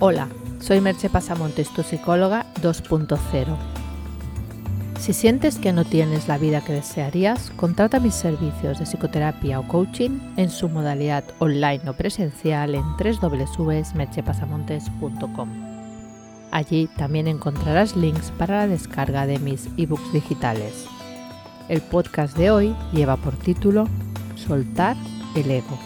Hola, soy Merche Pasamontes, tu psicóloga 2.0. Si sientes que no tienes la vida que desearías, contrata mis servicios de psicoterapia o coaching en su modalidad online o presencial en www.merchepasamontes.com. Allí también encontrarás links para la descarga de mis ebooks digitales. El podcast de hoy lleva por título Soltar el ego.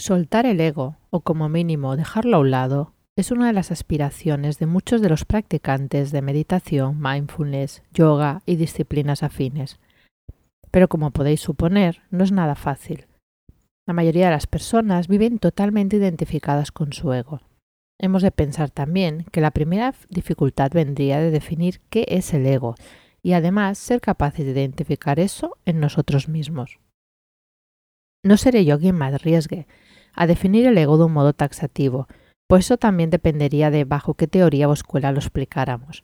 Soltar el ego, o como mínimo dejarlo a un lado, es una de las aspiraciones de muchos de los practicantes de meditación, mindfulness, yoga y disciplinas afines. Pero como podéis suponer, no es nada fácil. La mayoría de las personas viven totalmente identificadas con su ego. Hemos de pensar también que la primera dificultad vendría de definir qué es el ego y además ser capaces de identificar eso en nosotros mismos. No seré yo quien me arriesgue a definir el ego de un modo taxativo, pues eso también dependería de bajo qué teoría o escuela lo explicáramos.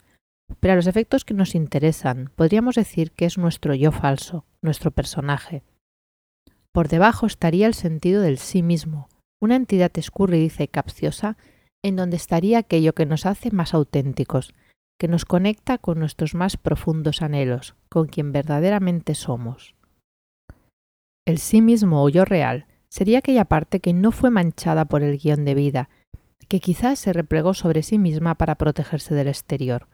Pero a los efectos que nos interesan, podríamos decir que es nuestro yo falso, nuestro personaje. Por debajo estaría el sentido del sí mismo, una entidad escurridiza y capciosa en donde estaría aquello que nos hace más auténticos, que nos conecta con nuestros más profundos anhelos, con quien verdaderamente somos. El sí mismo o yo real sería aquella parte que no fue manchada por el guion de vida, que quizás se replegó sobre sí misma para protegerse del exterior.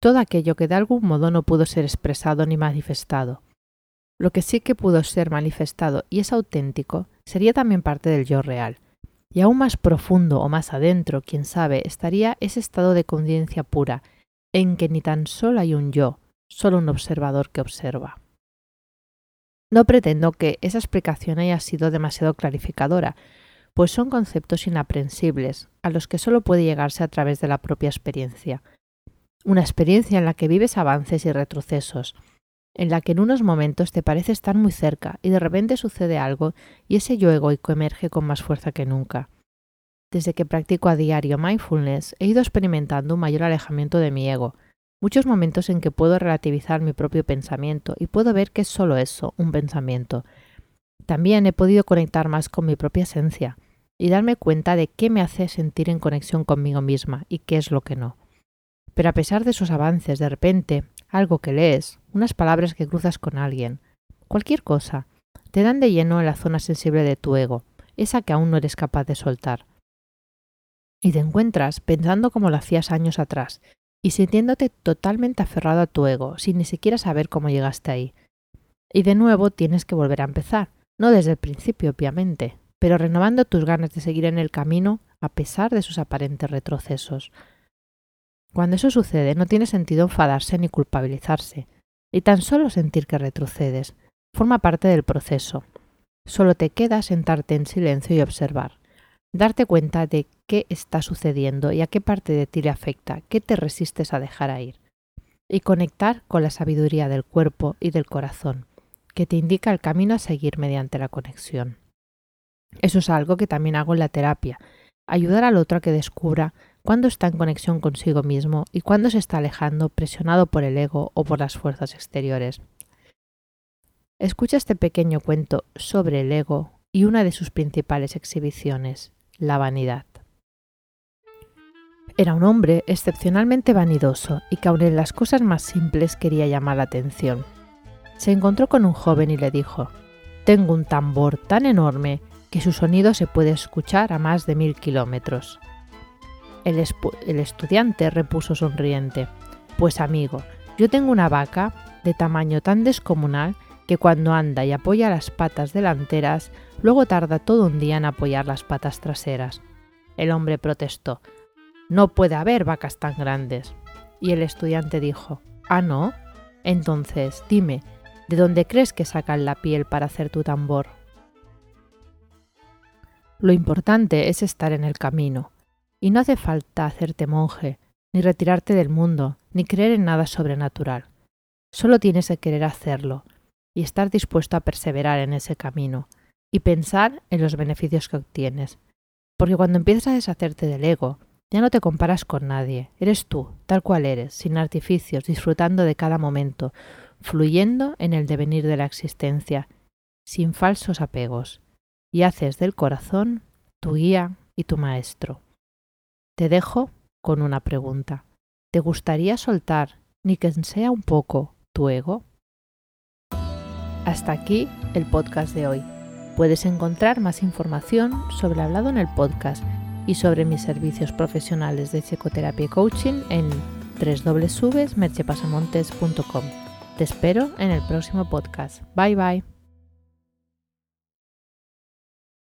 Todo aquello que de algún modo no pudo ser expresado ni manifestado. Lo que sí que pudo ser manifestado y es auténtico sería también parte del yo real. Y aún más profundo o más adentro, quién sabe, estaría ese estado de conciencia pura, en que ni tan solo hay un yo, solo un observador que observa. No pretendo que esa explicación haya sido demasiado clarificadora, pues son conceptos inaprensibles, a los que solo puede llegarse a través de la propia experiencia. Una experiencia en la que vives avances y retrocesos, en la que en unos momentos te parece estar muy cerca y de repente sucede algo y ese yo egoico emerge con más fuerza que nunca. Desde que practico a diario mindfulness he ido experimentando un mayor alejamiento de mi ego, muchos momentos en que puedo relativizar mi propio pensamiento y puedo ver que es solo eso, un pensamiento. También he podido conectar más con mi propia esencia y darme cuenta de qué me hace sentir en conexión conmigo misma y qué es lo que no. Pero a pesar de esos avances, de repente, algo que lees, unas palabras que cruzas con alguien, cualquier cosa, te dan de lleno en la zona sensible de tu ego, esa que aún no eres capaz de soltar. Y te encuentras pensando como lo hacías años atrás, y sintiéndote totalmente aferrado a tu ego, sin ni siquiera saber cómo llegaste ahí. Y de nuevo tienes que volver a empezar, no desde el principio, obviamente, pero renovando tus ganas de seguir en el camino a pesar de sus aparentes retrocesos. Cuando eso sucede, no tiene sentido enfadarse ni culpabilizarse, y tan solo sentir que retrocedes. Forma parte del proceso. Solo te queda sentarte en silencio y observar darte cuenta de qué está sucediendo y a qué parte de ti le afecta, qué te resistes a dejar ir. Y conectar con la sabiduría del cuerpo y del corazón, que te indica el camino a seguir mediante la conexión. Eso es algo que también hago en la terapia, ayudar al otro a que descubra cuándo está en conexión consigo mismo y cuándo se está alejando presionado por el ego o por las fuerzas exteriores. Escucha este pequeño cuento sobre el ego y una de sus principales exhibiciones, la vanidad. Era un hombre excepcionalmente vanidoso y que aun en las cosas más simples quería llamar la atención. Se encontró con un joven y le dijo, Tengo un tambor tan enorme que su sonido se puede escuchar a más de mil kilómetros. El, el estudiante repuso sonriente, Pues amigo, yo tengo una vaca de tamaño tan descomunal que cuando anda y apoya las patas delanteras, luego tarda todo un día en apoyar las patas traseras. El hombre protestó. No puede haber vacas tan grandes. Y el estudiante dijo, Ah, no. Entonces, dime, ¿de dónde crees que sacan la piel para hacer tu tambor? Lo importante es estar en el camino, y no hace falta hacerte monje, ni retirarte del mundo, ni creer en nada sobrenatural. Solo tienes que querer hacerlo, y estar dispuesto a perseverar en ese camino y pensar en los beneficios que obtienes. Porque cuando empiezas a deshacerte del ego, ya no te comparas con nadie, eres tú, tal cual eres, sin artificios, disfrutando de cada momento, fluyendo en el devenir de la existencia, sin falsos apegos. y haces del corazón tu guía y tu maestro. Te dejo con una pregunta. ¿Te gustaría soltar, ni que sea un poco, tu ego? Hasta aquí el podcast de hoy. Puedes encontrar más información sobre hablado en el podcast y sobre mis servicios profesionales de psicoterapia y coaching en www.merchepasamontes.com. Te espero en el próximo podcast. Bye bye.